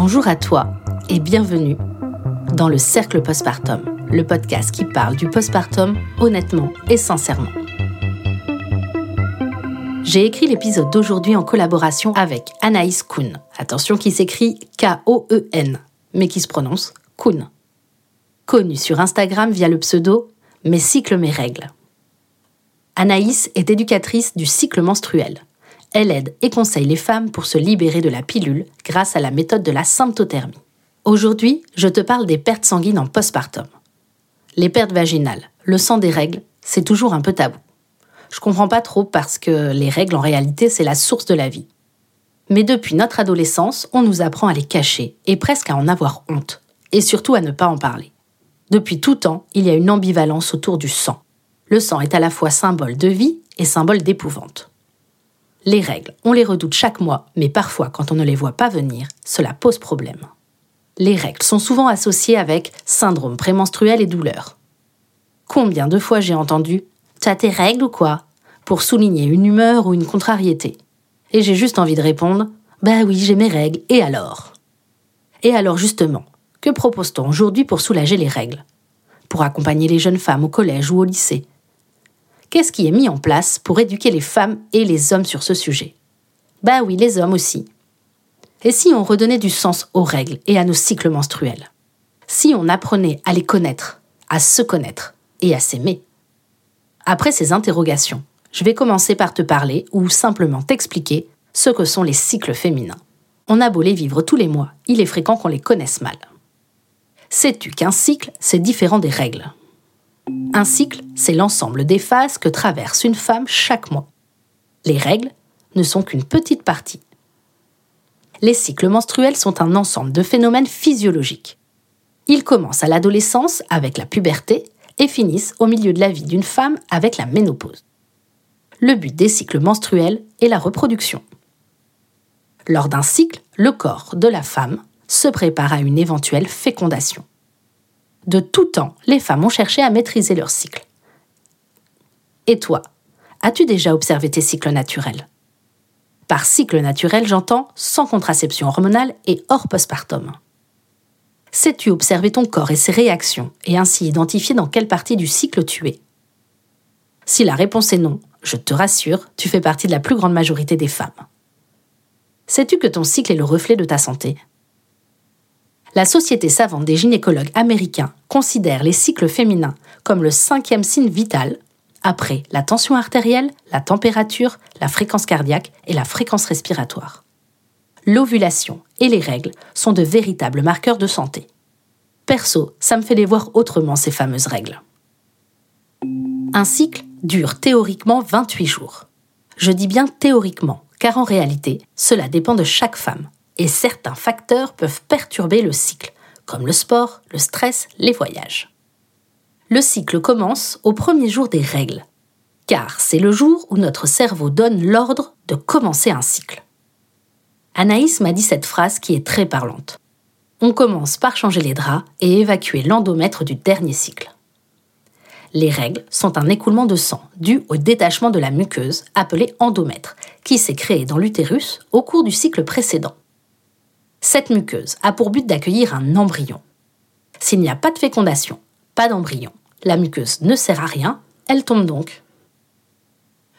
Bonjour à toi et bienvenue dans le Cercle Postpartum, le podcast qui parle du postpartum honnêtement et sincèrement. J'ai écrit l'épisode d'aujourd'hui en collaboration avec Anaïs Kuhn. Attention qui s'écrit K-O-E-N, mais qui se prononce Kuhn. Connue sur Instagram via le pseudo Mes cycles, mes règles. Anaïs est éducatrice du cycle menstruel. Elle aide et conseille les femmes pour se libérer de la pilule grâce à la méthode de la symptothermie. Aujourd'hui, je te parle des pertes sanguines en postpartum. Les pertes vaginales, le sang des règles, c'est toujours un peu tabou. Je comprends pas trop parce que les règles en réalité c'est la source de la vie. Mais depuis notre adolescence, on nous apprend à les cacher et presque à en avoir honte, et surtout à ne pas en parler. Depuis tout temps, il y a une ambivalence autour du sang. Le sang est à la fois symbole de vie et symbole d'épouvante. Les règles, on les redoute chaque mois, mais parfois, quand on ne les voit pas venir, cela pose problème. Les règles sont souvent associées avec syndrome prémenstruel et douleur. Combien de fois j'ai entendu T'as tes règles ou quoi? pour souligner une humeur ou une contrariété. Et j'ai juste envie de répondre Bah oui, j'ai mes règles, et alors? Et alors justement, que propose-t-on aujourd'hui pour soulager les règles? Pour accompagner les jeunes femmes au collège ou au lycée? Qu'est-ce qui est mis en place pour éduquer les femmes et les hommes sur ce sujet? Bah oui, les hommes aussi. Et si on redonnait du sens aux règles et à nos cycles menstruels? Si on apprenait à les connaître, à se connaître et à s'aimer? Après ces interrogations, je vais commencer par te parler ou simplement t'expliquer ce que sont les cycles féminins. On a beau les vivre tous les mois, il est fréquent qu'on les connaisse mal. Sais-tu qu'un cycle, c'est différent des règles? Un cycle, c'est l'ensemble des phases que traverse une femme chaque mois. Les règles ne sont qu'une petite partie. Les cycles menstruels sont un ensemble de phénomènes physiologiques. Ils commencent à l'adolescence avec la puberté et finissent au milieu de la vie d'une femme avec la ménopause. Le but des cycles menstruels est la reproduction. Lors d'un cycle, le corps de la femme se prépare à une éventuelle fécondation de tout temps, les femmes ont cherché à maîtriser leur cycle. Et toi, as-tu déjà observé tes cycles naturels? Par cycle naturel, j'entends sans contraception hormonale et hors postpartum. Sais-tu observer ton corps et ses réactions et ainsi identifier dans quelle partie du cycle tu es? Si la réponse est non, je te rassure, tu fais partie de la plus grande majorité des femmes. Sais-tu que ton cycle est le reflet de ta santé? La Société savante des gynécologues américains considère les cycles féminins comme le cinquième signe vital, après la tension artérielle, la température, la fréquence cardiaque et la fréquence respiratoire. L'ovulation et les règles sont de véritables marqueurs de santé. Perso, ça me fait les voir autrement ces fameuses règles. Un cycle dure théoriquement 28 jours. Je dis bien théoriquement, car en réalité, cela dépend de chaque femme, et certains facteurs peuvent perturber le cycle, comme le sport, le stress, les voyages. Le cycle commence au premier jour des règles, car c'est le jour où notre cerveau donne l'ordre de commencer un cycle. Anaïs m'a dit cette phrase qui est très parlante. On commence par changer les draps et évacuer l'endomètre du dernier cycle. Les règles sont un écoulement de sang dû au détachement de la muqueuse appelée endomètre, qui s'est créé dans l'utérus au cours du cycle précédent. Cette muqueuse a pour but d'accueillir un embryon. S'il n'y a pas de fécondation, pas d'embryon, la muqueuse ne sert à rien, elle tombe donc.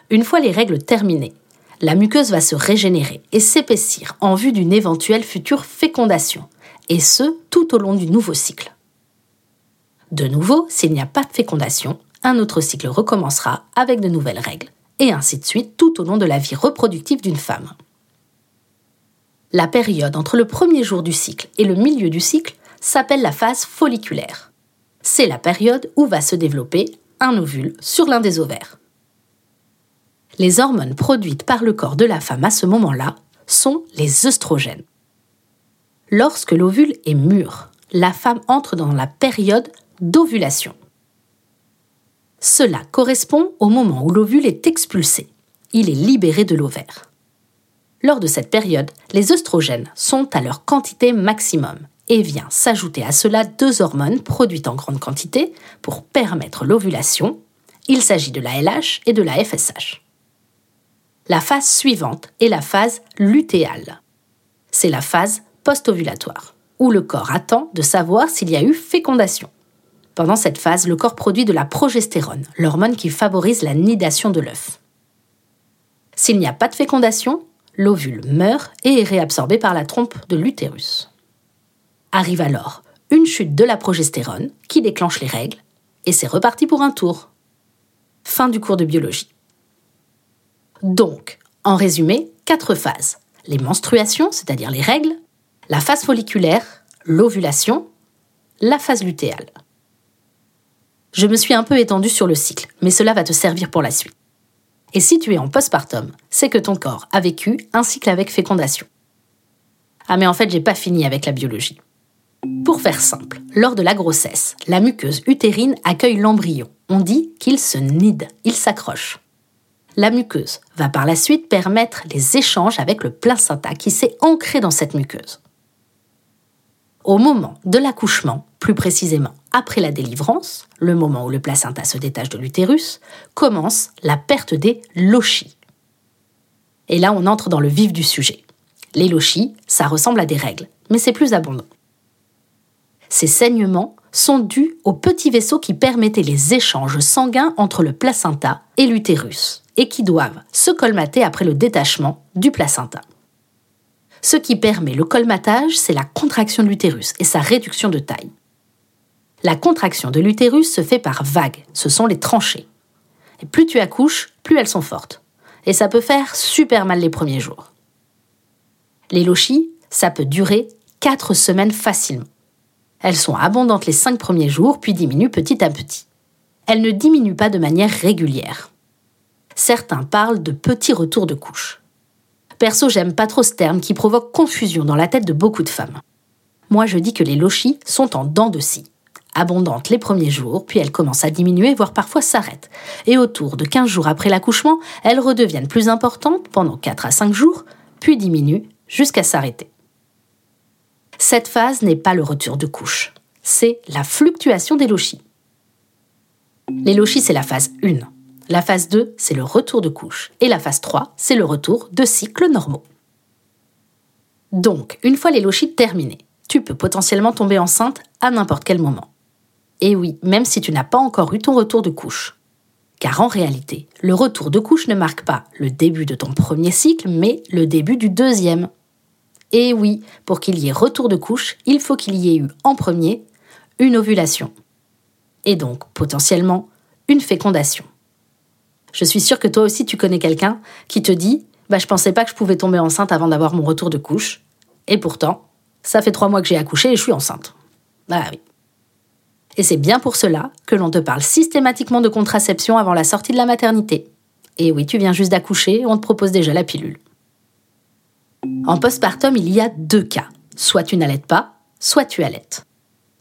Une fois les règles terminées, la muqueuse va se régénérer et s'épaissir en vue d'une éventuelle future fécondation, et ce tout au long du nouveau cycle. De nouveau, s'il n'y a pas de fécondation, un autre cycle recommencera avec de nouvelles règles, et ainsi de suite tout au long de la vie reproductive d'une femme. La période entre le premier jour du cycle et le milieu du cycle s'appelle la phase folliculaire. C'est la période où va se développer un ovule sur l'un des ovaires. Les hormones produites par le corps de la femme à ce moment-là sont les œstrogènes. Lorsque l'ovule est mûr, la femme entre dans la période d'ovulation. Cela correspond au moment où l'ovule est expulsé. Il est libéré de l'ovaire. Lors de cette période, les œstrogènes sont à leur quantité maximum et vient s'ajouter à cela deux hormones produites en grande quantité pour permettre l'ovulation. Il s'agit de la LH et de la FSH. La phase suivante est la phase lutéale. C'est la phase post-ovulatoire, où le corps attend de savoir s'il y a eu fécondation. Pendant cette phase, le corps produit de la progestérone, l'hormone qui favorise la nidation de l'œuf. S'il n'y a pas de fécondation, l'ovule meurt et est réabsorbé par la trompe de l'utérus. Arrive alors une chute de la progestérone qui déclenche les règles, et c'est reparti pour un tour. Fin du cours de biologie. Donc, en résumé, quatre phases. Les menstruations, c'est-à-dire les règles, la phase folliculaire, l'ovulation, la phase lutéale. Je me suis un peu étendue sur le cycle, mais cela va te servir pour la suite. Et si tu es en postpartum, c'est que ton corps a vécu un cycle avec fécondation. Ah mais en fait, j'ai pas fini avec la biologie. Pour faire simple, lors de la grossesse, la muqueuse utérine accueille l'embryon. On dit qu'il se nide, il s'accroche. La muqueuse va par la suite permettre les échanges avec le placenta qui s'est ancré dans cette muqueuse. Au moment de l'accouchement, plus précisément après la délivrance, le moment où le placenta se détache de l'utérus, commence la perte des lochis. Et là, on entre dans le vif du sujet. Les lochis, ça ressemble à des règles, mais c'est plus abondant. Ces saignements sont dus aux petits vaisseaux qui permettaient les échanges sanguins entre le placenta et l'utérus, et qui doivent se colmater après le détachement du placenta. Ce qui permet le colmatage, c'est la contraction de l'utérus et sa réduction de taille. La contraction de l'utérus se fait par vagues, ce sont les tranchées. Et plus tu accouches, plus elles sont fortes. Et ça peut faire super mal les premiers jours. Les lochis, ça peut durer 4 semaines facilement. Elles sont abondantes les 5 premiers jours, puis diminuent petit à petit. Elles ne diminuent pas de manière régulière. Certains parlent de petits retours de couche. Perso, j'aime pas trop ce terme qui provoque confusion dans la tête de beaucoup de femmes. Moi, je dis que les lochis sont en dents de scie abondante les premiers jours, puis elles commencent à diminuer, voire parfois s'arrêtent. Et autour de 15 jours après l'accouchement, elles redeviennent plus importantes pendant 4 à 5 jours, puis diminuent jusqu'à s'arrêter. Cette phase n'est pas le retour de couche, c'est la fluctuation des lochis. Les lochis, c'est la phase 1. La phase 2, c'est le retour de couche. Et la phase 3, c'est le retour de cycles normaux. Donc, une fois les lochis terminés, tu peux potentiellement tomber enceinte à n'importe quel moment. Et oui, même si tu n'as pas encore eu ton retour de couche. Car en réalité, le retour de couche ne marque pas le début de ton premier cycle, mais le début du deuxième. Et oui, pour qu'il y ait retour de couche, il faut qu'il y ait eu en premier une ovulation. Et donc, potentiellement, une fécondation. Je suis sûre que toi aussi tu connais quelqu'un qui te dit Bah, je pensais pas que je pouvais tomber enceinte avant d'avoir mon retour de couche. Et pourtant, ça fait trois mois que j'ai accouché et je suis enceinte. Bah oui. Et c'est bien pour cela que l'on te parle systématiquement de contraception avant la sortie de la maternité. Et oui, tu viens juste d'accoucher, on te propose déjà la pilule. En postpartum, il y a deux cas. Soit tu n'allaites pas, soit tu allaites.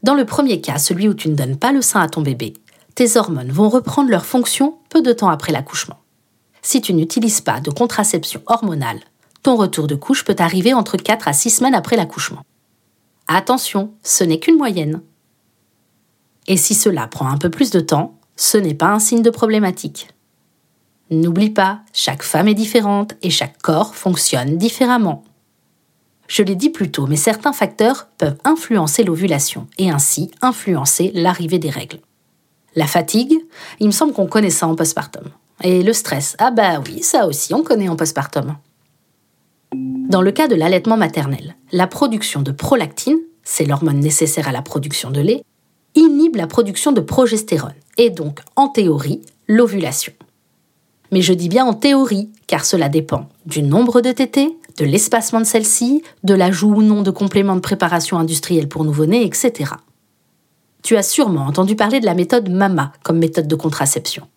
Dans le premier cas, celui où tu ne donnes pas le sein à ton bébé, tes hormones vont reprendre leur fonction peu de temps après l'accouchement. Si tu n'utilises pas de contraception hormonale, ton retour de couche peut arriver entre 4 à 6 semaines après l'accouchement. Attention, ce n'est qu'une moyenne. Et si cela prend un peu plus de temps, ce n'est pas un signe de problématique. N'oublie pas, chaque femme est différente et chaque corps fonctionne différemment. Je l'ai dit plus tôt, mais certains facteurs peuvent influencer l'ovulation et ainsi influencer l'arrivée des règles. La fatigue, il me semble qu'on connaît ça en postpartum. Et le stress, ah bah oui, ça aussi on connaît en postpartum. Dans le cas de l'allaitement maternel, la production de prolactine, c'est l'hormone nécessaire à la production de lait, la production de progestérone et donc, en théorie, l'ovulation. Mais je dis bien en théorie, car cela dépend du nombre de tétés, de l'espacement de celle-ci, de l'ajout ou non de compléments de préparation industrielle pour nouveau-nés, etc. Tu as sûrement entendu parler de la méthode MAMA comme méthode de contraception.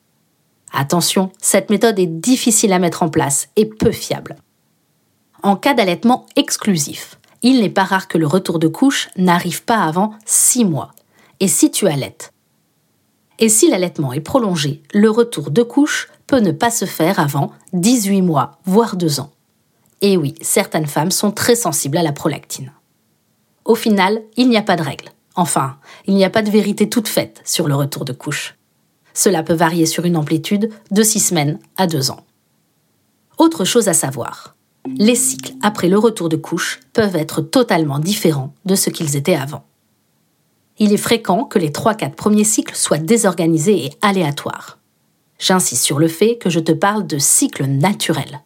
Attention, cette méthode est difficile à mettre en place et peu fiable. En cas d'allaitement exclusif, il n'est pas rare que le retour de couche n'arrive pas avant 6 mois, et si tu allaites. Et si l'allaitement est prolongé, le retour de couche peut ne pas se faire avant 18 mois, voire 2 ans. Et oui, certaines femmes sont très sensibles à la prolactine. Au final, il n'y a pas de règle. Enfin, il n'y a pas de vérité toute faite sur le retour de couche. Cela peut varier sur une amplitude de 6 semaines à 2 ans. Autre chose à savoir, Les cycles après le retour de couche peuvent être totalement différents de ce qu'ils étaient avant. Il est fréquent que les 3-4 premiers cycles soient désorganisés et aléatoires. J'insiste sur le fait que je te parle de cycle naturel.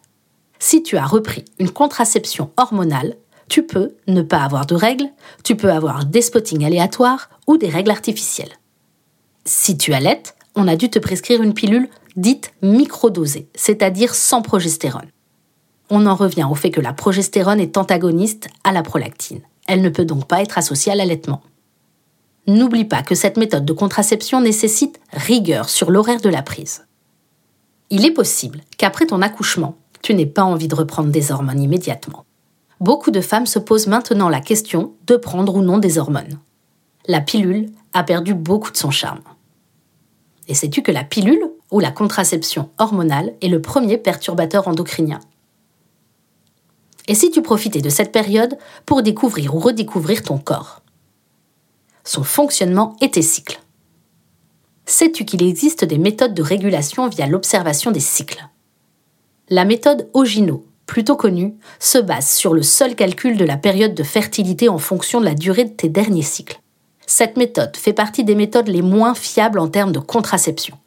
Si tu as repris une contraception hormonale, tu peux ne pas avoir de règles, tu peux avoir des spottings aléatoires ou des règles artificielles. Si tu allaites, on a dû te prescrire une pilule dite microdosée, c'est-à-dire sans progestérone. On en revient au fait que la progestérone est antagoniste à la prolactine. Elle ne peut donc pas être associée à l'allaitement. N'oublie pas que cette méthode de contraception nécessite rigueur sur l'horaire de la prise. Il est possible qu'après ton accouchement, tu n'aies pas envie de reprendre des hormones immédiatement. Beaucoup de femmes se posent maintenant la question de prendre ou non des hormones. La pilule a perdu beaucoup de son charme. Et sais-tu que la pilule ou la contraception hormonale est le premier perturbateur endocrinien? Et si tu profitais de cette période pour découvrir ou redécouvrir ton corps? Son fonctionnement et tes cycles. Sais-tu qu'il existe des méthodes de régulation via l'observation des cycles? La méthode Ogino, plutôt connue, se base sur le seul calcul de la période de fertilité en fonction de la durée de tes derniers cycles. Cette méthode fait partie des méthodes les moins fiables en termes de contraception,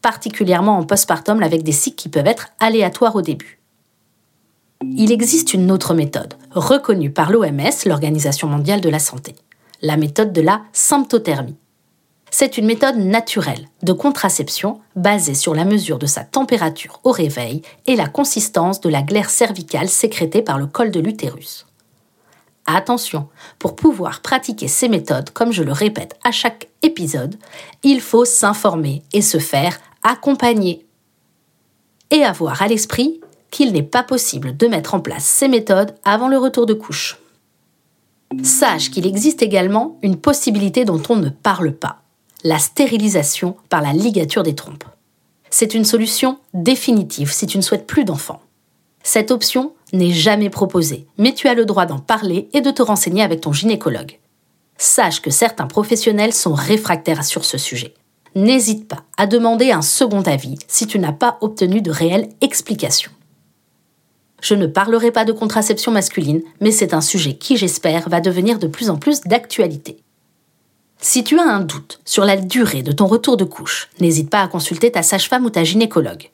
particulièrement en postpartum avec des cycles qui peuvent être aléatoires au début. Il existe une autre méthode, reconnue par l'OMS, l'Organisation mondiale de la santé, la méthode de la symptothermie. C'est une méthode naturelle de contraception basée sur la mesure de sa température au réveil et la consistance de la glaire cervicale sécrétée par le col de l'utérus. Attention, pour pouvoir pratiquer ces méthodes, comme je le répète à chaque épisode, il faut s'informer et se faire accompagner. Et avoir à l'esprit qu'il n'est pas possible de mettre en place ces méthodes avant le retour de couche. Sache qu'il existe également une possibilité dont on ne parle pas, la stérilisation par la ligature des trompes. C'est une solution définitive si tu ne souhaites plus d'enfants. Cette option n'est jamais proposée, mais tu as le droit d'en parler et de te renseigner avec ton gynécologue. Sache que certains professionnels sont réfractaires sur ce sujet. N'hésite pas à demander un second avis si tu n'as pas obtenu de réelles explications. Je ne parlerai pas de contraception masculine, mais c'est un sujet qui, j'espère, va devenir de plus en plus d'actualité. Si tu as un doute sur la durée de ton retour de couche, n'hésite pas à consulter ta sage-femme ou ta gynécologue.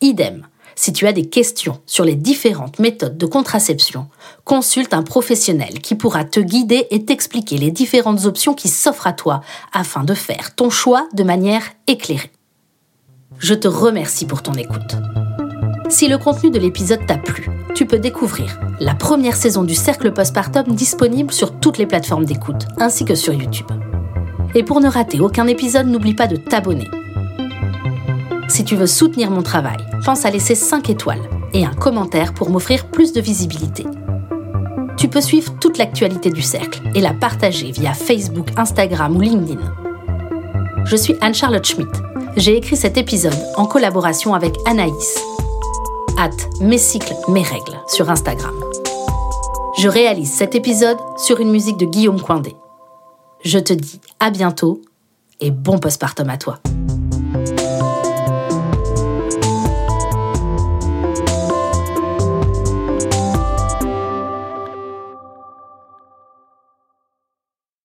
Idem, si tu as des questions sur les différentes méthodes de contraception, consulte un professionnel qui pourra te guider et t'expliquer les différentes options qui s'offrent à toi afin de faire ton choix de manière éclairée. Je te remercie pour ton écoute. Si le contenu de l'épisode t'a plu, tu peux découvrir la première saison du Cercle Postpartum disponible sur toutes les plateformes d'écoute, ainsi que sur YouTube. Et pour ne rater aucun épisode, n'oublie pas de t'abonner si tu veux soutenir mon travail, pense à laisser 5 étoiles et un commentaire pour m'offrir plus de visibilité. Tu peux suivre toute l'actualité du cercle et la partager via Facebook, Instagram ou LinkedIn. Je suis Anne-Charlotte Schmidt. J'ai écrit cet épisode en collaboration avec Anaïs. Hâte mes cycles, mes règles sur Instagram. Je réalise cet épisode sur une musique de Guillaume Coindé. Je te dis à bientôt et bon postpartum à toi.